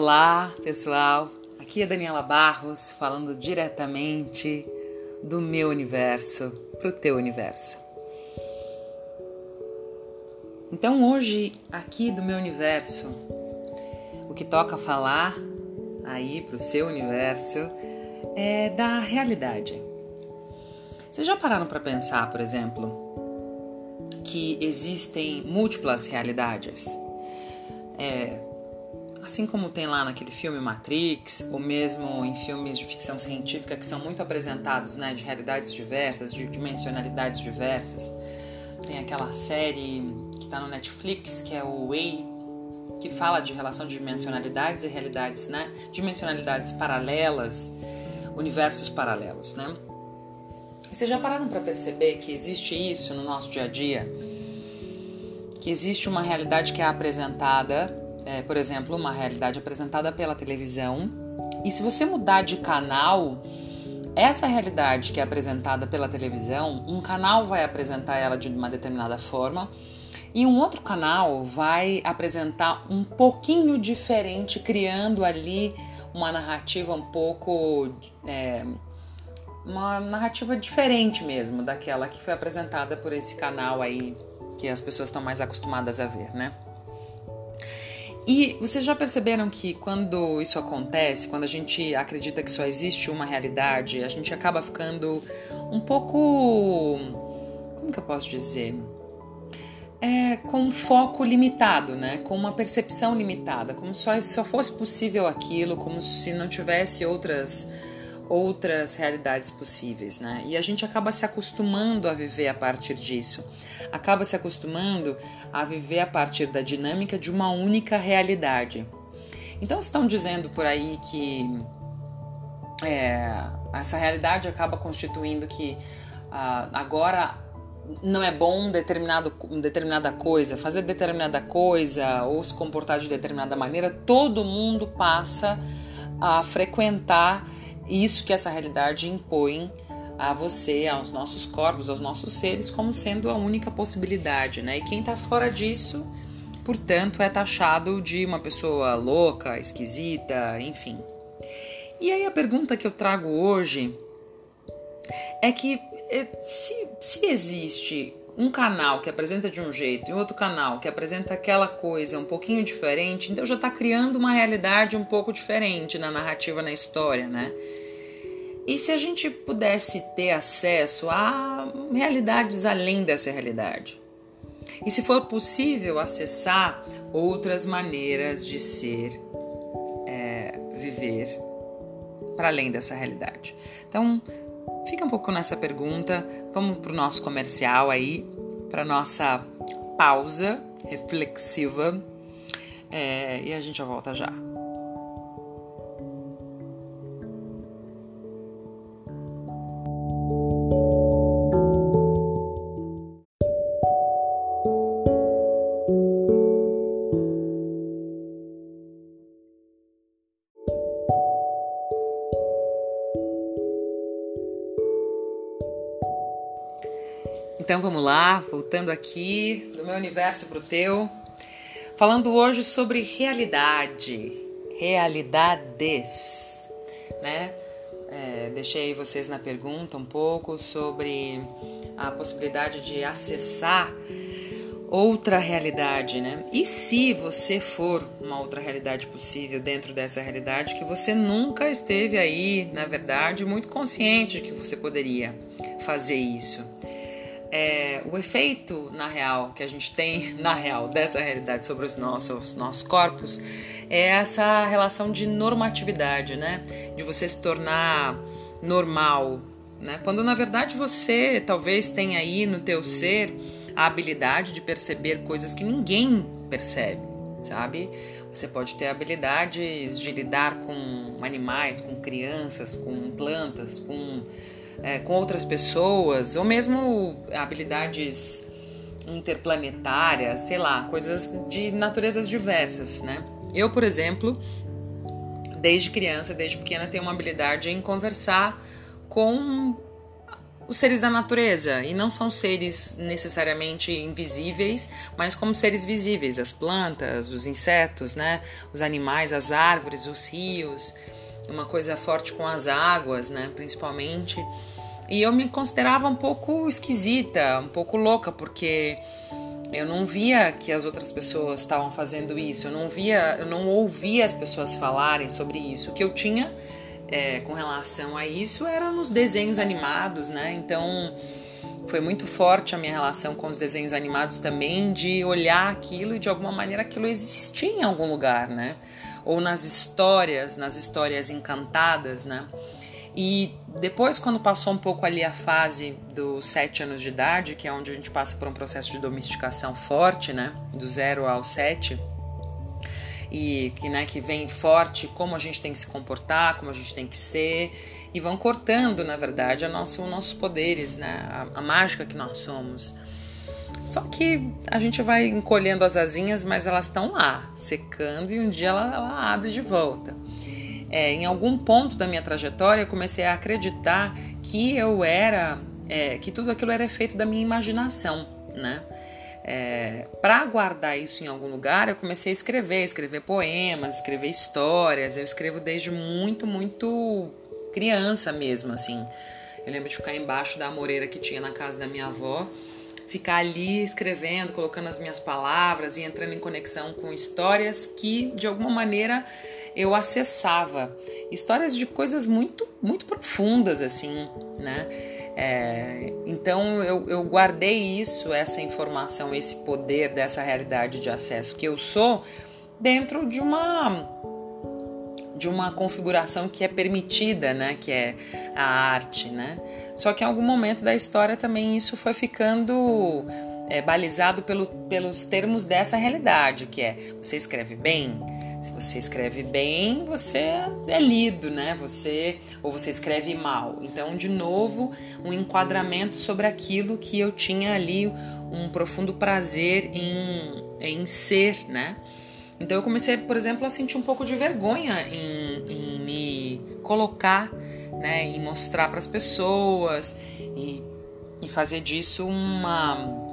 Olá, pessoal. Aqui é Daniela Barros falando diretamente do meu universo para o teu universo. Então, hoje, aqui do meu universo, o que toca falar aí para o seu universo é da realidade. Vocês já pararam para pensar, por exemplo, que existem múltiplas realidades? É, assim como tem lá naquele filme Matrix, ou mesmo em filmes de ficção científica que são muito apresentados, né, de realidades diversas, de dimensionalidades diversas. Tem aquela série que está no Netflix, que é o Way, que fala de relação de dimensionalidades e realidades, né? Dimensionalidades paralelas, universos paralelos, né? Vocês já pararam para perceber que existe isso no nosso dia a dia? Que existe uma realidade que é apresentada é, por exemplo, uma realidade apresentada pela televisão. E se você mudar de canal, essa realidade que é apresentada pela televisão, um canal vai apresentar ela de uma determinada forma e um outro canal vai apresentar um pouquinho diferente, criando ali uma narrativa um pouco. É, uma narrativa diferente mesmo daquela que foi apresentada por esse canal aí que as pessoas estão mais acostumadas a ver, né? E vocês já perceberam que quando isso acontece, quando a gente acredita que só existe uma realidade, a gente acaba ficando um pouco. Como que eu posso dizer? É, com um foco limitado, né? com uma percepção limitada, como se só, só fosse possível aquilo, como se não tivesse outras outras realidades possíveis, né? E a gente acaba se acostumando a viver a partir disso, acaba se acostumando a viver a partir da dinâmica de uma única realidade. Então estão dizendo por aí que é, essa realidade acaba constituindo que uh, agora não é bom determinado, determinada coisa, fazer determinada coisa ou se comportar de determinada maneira, todo mundo passa a frequentar isso que essa realidade impõe a você, aos nossos corpos, aos nossos seres, como sendo a única possibilidade, né? E quem está fora disso, portanto, é taxado de uma pessoa louca, esquisita, enfim. E aí a pergunta que eu trago hoje é que eh, se, se existe um canal que apresenta de um jeito e outro canal que apresenta aquela coisa um pouquinho diferente, então já está criando uma realidade um pouco diferente na narrativa, na história, né? E se a gente pudesse ter acesso a realidades além dessa realidade? E se for possível acessar outras maneiras de ser, é, viver para além dessa realidade? Então, Fica um pouco nessa pergunta. Vamos para o nosso comercial aí, para nossa pausa reflexiva. É, e a gente já volta já. Então vamos lá, voltando aqui do meu universo para o teu, falando hoje sobre realidade, realidades, né? É, deixei vocês na pergunta um pouco sobre a possibilidade de acessar outra realidade, né? E se você for uma outra realidade possível dentro dessa realidade que você nunca esteve aí, na verdade, muito consciente de que você poderia fazer isso é, o efeito na real que a gente tem na real dessa realidade sobre os nossos, nossos corpos é essa relação de normatividade, né? De você se tornar normal, né? Quando na verdade você talvez tenha aí no teu ser a habilidade de perceber coisas que ninguém percebe, sabe? Você pode ter habilidades de lidar com animais, com crianças, com plantas, com é, com outras pessoas, ou mesmo habilidades interplanetárias, sei lá, coisas de naturezas diversas, né? Eu, por exemplo, desde criança, desde pequena, tenho uma habilidade em conversar com os seres da natureza e não são seres necessariamente invisíveis, mas como seres visíveis, as plantas, os insetos, né, os animais, as árvores, os rios, uma coisa forte com as águas, né, principalmente. E eu me considerava um pouco esquisita, um pouco louca, porque eu não via que as outras pessoas estavam fazendo isso, eu não via, eu não ouvia as pessoas falarem sobre isso. O que eu tinha é, com relação a isso era nos desenhos animados, né? Então foi muito forte a minha relação com os desenhos animados também, de olhar aquilo e de alguma maneira aquilo existia em algum lugar, né? Ou nas histórias, nas histórias encantadas, né? E depois, quando passou um pouco ali a fase dos sete anos de idade, que é onde a gente passa por um processo de domesticação forte, né? Do zero ao sete, e que, né, que vem forte como a gente tem que se comportar, como a gente tem que ser, e vão cortando, na verdade, a nosso, os nossos poderes, né, a, a mágica que nós somos. Só que a gente vai encolhendo as asinhas, mas elas estão lá, secando, e um dia ela, ela abre de volta. É, em algum ponto da minha trajetória, eu comecei a acreditar que eu era, é, que tudo aquilo era efeito da minha imaginação, né? É, para guardar isso em algum lugar, eu comecei a escrever, escrever poemas, escrever histórias. Eu escrevo desde muito, muito criança mesmo, assim. Eu lembro de ficar embaixo da amoreira que tinha na casa da minha avó, ficar ali escrevendo, colocando as minhas palavras e entrando em conexão com histórias que, de alguma maneira, eu acessava. Histórias de coisas muito, muito profundas, assim, né? É, então eu, eu guardei isso, essa informação, esse poder dessa realidade de acesso que eu sou dentro de uma de uma configuração que é permitida, né, que é a arte, né? Só que em algum momento da história também isso foi ficando é, balizado pelo, pelos termos dessa realidade, que é você escreve bem, se você escreve bem, você é lido, né? Você ou você escreve mal. Então, de novo, um enquadramento sobre aquilo que eu tinha ali um profundo prazer em, em ser, né? Então eu comecei, por exemplo, a sentir um pouco de vergonha em, em me colocar, né, e mostrar para as pessoas e, e fazer disso uma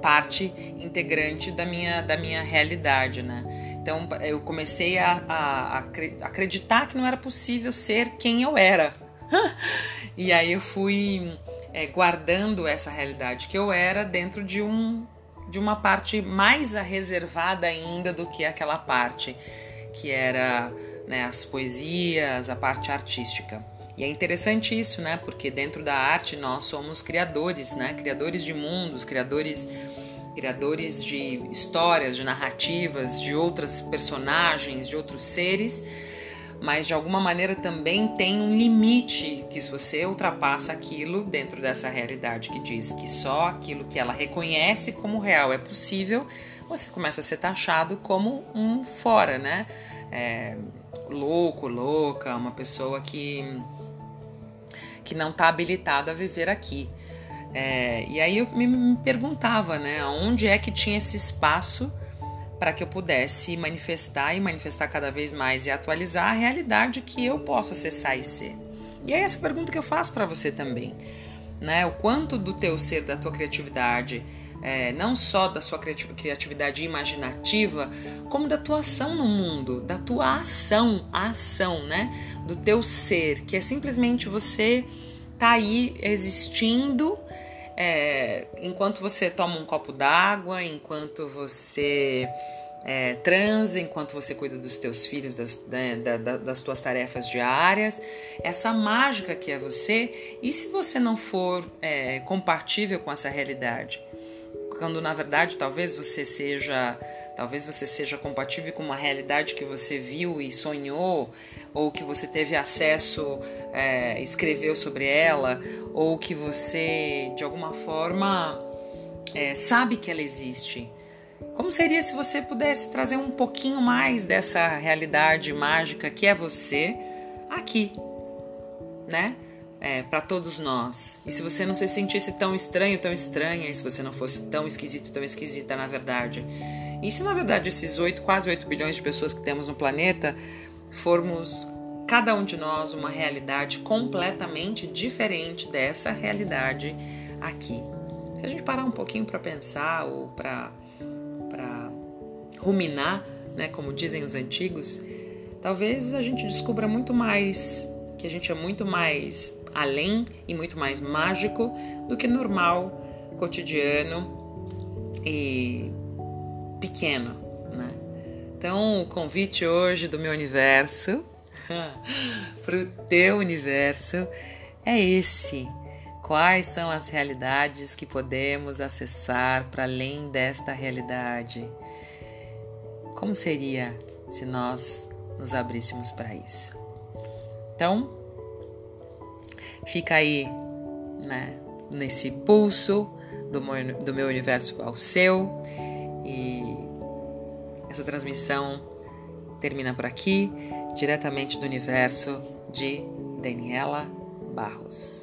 parte integrante da minha, da minha realidade, né? Então eu comecei a, a, a acreditar que não era possível ser quem eu era. e aí eu fui é, guardando essa realidade que eu era dentro de um de uma parte mais reservada ainda do que aquela parte que era né, as poesias, a parte artística. E é interessante isso, né? Porque dentro da arte nós somos criadores, né? Criadores de mundos, criadores criadores de histórias, de narrativas, de outras personagens, de outros seres, mas de alguma maneira também tem um limite que se você ultrapassa aquilo dentro dessa realidade que diz que só aquilo que ela reconhece como real é possível, você começa a ser taxado como um fora, né? É, louco, louca, uma pessoa que que não está habilitada a viver aqui. É, e aí eu me, me perguntava, né, onde é que tinha esse espaço para que eu pudesse manifestar e manifestar cada vez mais e atualizar a realidade que eu posso acessar e ser. E é essa pergunta que eu faço para você também, né? O quanto do teu ser, da tua criatividade, é, não só da sua criatividade imaginativa, como da tua ação no mundo, da tua ação, a ação, né? Do teu ser, que é simplesmente você tá aí existindo é, enquanto você toma um copo d'água, enquanto você é, transa, enquanto você cuida dos teus filhos, das, né, da, da, das tuas tarefas diárias, essa mágica que é você, e se você não for é, compatível com essa realidade? Quando na verdade talvez você seja Talvez você seja compatível com uma realidade que você viu e sonhou, ou que você teve acesso, é, escreveu sobre ela, ou que você de alguma forma é, sabe que ela existe. Como seria se você pudesse trazer um pouquinho mais dessa realidade mágica que é você aqui, né? É, para todos nós. E se você não se sentisse tão estranho, tão estranha, e se você não fosse tão esquisito, tão esquisita, na verdade, e se na verdade esses 8, quase 8 bilhões de pessoas que temos no planeta formos cada um de nós uma realidade completamente diferente dessa realidade aqui. Se a gente parar um pouquinho para pensar ou para ruminar, né, como dizem os antigos, talvez a gente descubra muito mais, que a gente é muito mais além e muito mais mágico do que normal, cotidiano e pequeno, né? Então, o convite hoje do meu universo para o teu universo é esse. Quais são as realidades que podemos acessar para além desta realidade? Como seria se nós nos abríssemos para isso? Então, fica aí, né, nesse pulso do meu, do meu universo ao seu e essa transmissão termina por aqui, diretamente do universo de Daniela Barros.